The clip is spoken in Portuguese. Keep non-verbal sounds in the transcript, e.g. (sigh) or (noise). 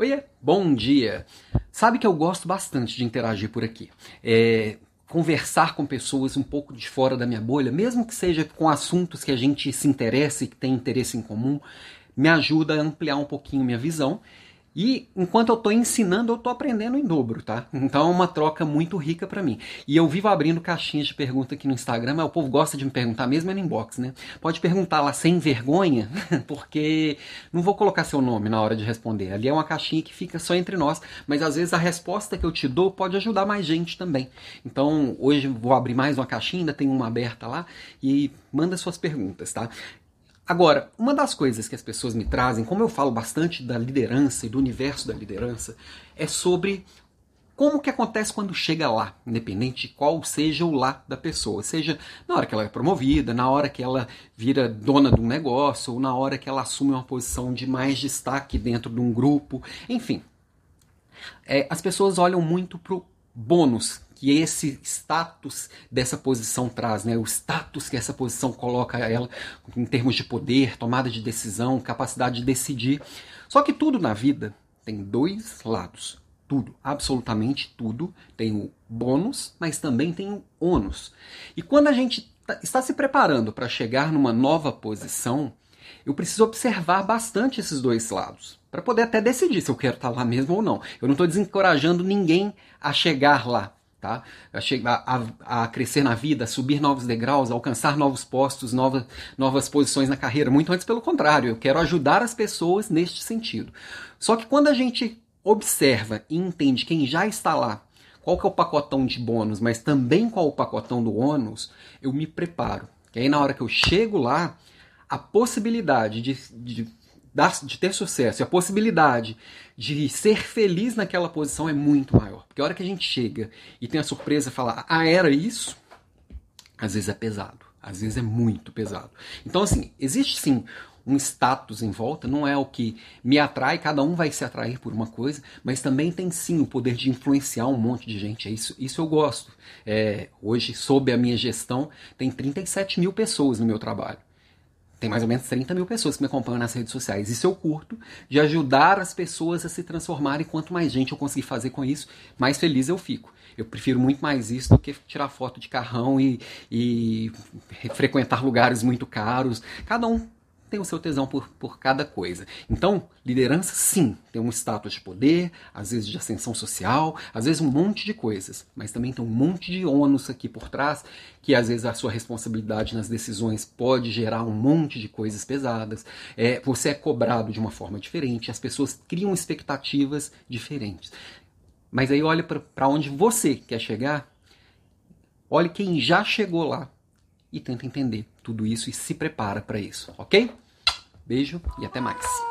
Oiê, bom dia! Sabe que eu gosto bastante de interagir por aqui. É, conversar com pessoas um pouco de fora da minha bolha, mesmo que seja com assuntos que a gente se interessa e que tem interesse em comum, me ajuda a ampliar um pouquinho minha visão e enquanto eu estou ensinando, eu estou aprendendo em dobro, tá? Então é uma troca muito rica para mim. E eu vivo abrindo caixinhas de pergunta aqui no Instagram, mas o povo gosta de me perguntar mesmo é no inbox, né? Pode perguntar lá sem vergonha, (laughs) porque não vou colocar seu nome na hora de responder. Ali é uma caixinha que fica só entre nós, mas às vezes a resposta que eu te dou pode ajudar mais gente também. Então hoje vou abrir mais uma caixinha, ainda tem uma aberta lá, e manda suas perguntas, tá? Agora, uma das coisas que as pessoas me trazem, como eu falo bastante da liderança e do universo da liderança, é sobre como que acontece quando chega lá, independente de qual seja o lá da pessoa, seja na hora que ela é promovida, na hora que ela vira dona de um negócio, ou na hora que ela assume uma posição de mais destaque dentro de um grupo, enfim. É, as pessoas olham muito pro bônus que esse status dessa posição traz, né? o status que essa posição coloca ela em termos de poder, tomada de decisão, capacidade de decidir. Só que tudo na vida tem dois lados. Tudo, absolutamente tudo, tem o bônus, mas também tem o ônus. E quando a gente tá, está se preparando para chegar numa nova posição, eu preciso observar bastante esses dois lados, para poder até decidir se eu quero estar lá mesmo ou não. Eu não estou desencorajando ninguém a chegar lá tá? A, a, a, crescer na vida, subir novos degraus, alcançar novos postos, novas, novas posições na carreira. Muito antes, pelo contrário, eu quero ajudar as pessoas neste sentido. Só que quando a gente observa e entende quem já está lá, qual que é o pacotão de bônus, mas também qual o pacotão do ônus, eu me preparo. Que aí na hora que eu chego lá, a possibilidade de, de de ter sucesso e a possibilidade de ser feliz naquela posição é muito maior. Porque a hora que a gente chega e tem a surpresa falar, ah, era isso, às vezes é pesado. Às vezes é muito pesado. Então, assim, existe sim um status em volta, não é o que me atrai, cada um vai se atrair por uma coisa, mas também tem sim o poder de influenciar um monte de gente. É isso, isso eu gosto. É, hoje, sob a minha gestão, tem 37 mil pessoas no meu trabalho tem mais ou menos 30 mil pessoas que me acompanham nas redes sociais. Isso eu curto, de ajudar as pessoas a se transformarem. Quanto mais gente eu conseguir fazer com isso, mais feliz eu fico. Eu prefiro muito mais isso do que tirar foto de carrão e, e frequentar lugares muito caros. Cada um tem o seu tesão por, por cada coisa. Então, liderança, sim, tem um status de poder, às vezes de ascensão social, às vezes um monte de coisas, mas também tem um monte de ônus aqui por trás, que às vezes a sua responsabilidade nas decisões pode gerar um monte de coisas pesadas. É, você é cobrado de uma forma diferente, as pessoas criam expectativas diferentes. Mas aí olha para onde você quer chegar, olhe quem já chegou lá e tenta entender tudo isso e se prepara para isso, ok? Beijo e até mais.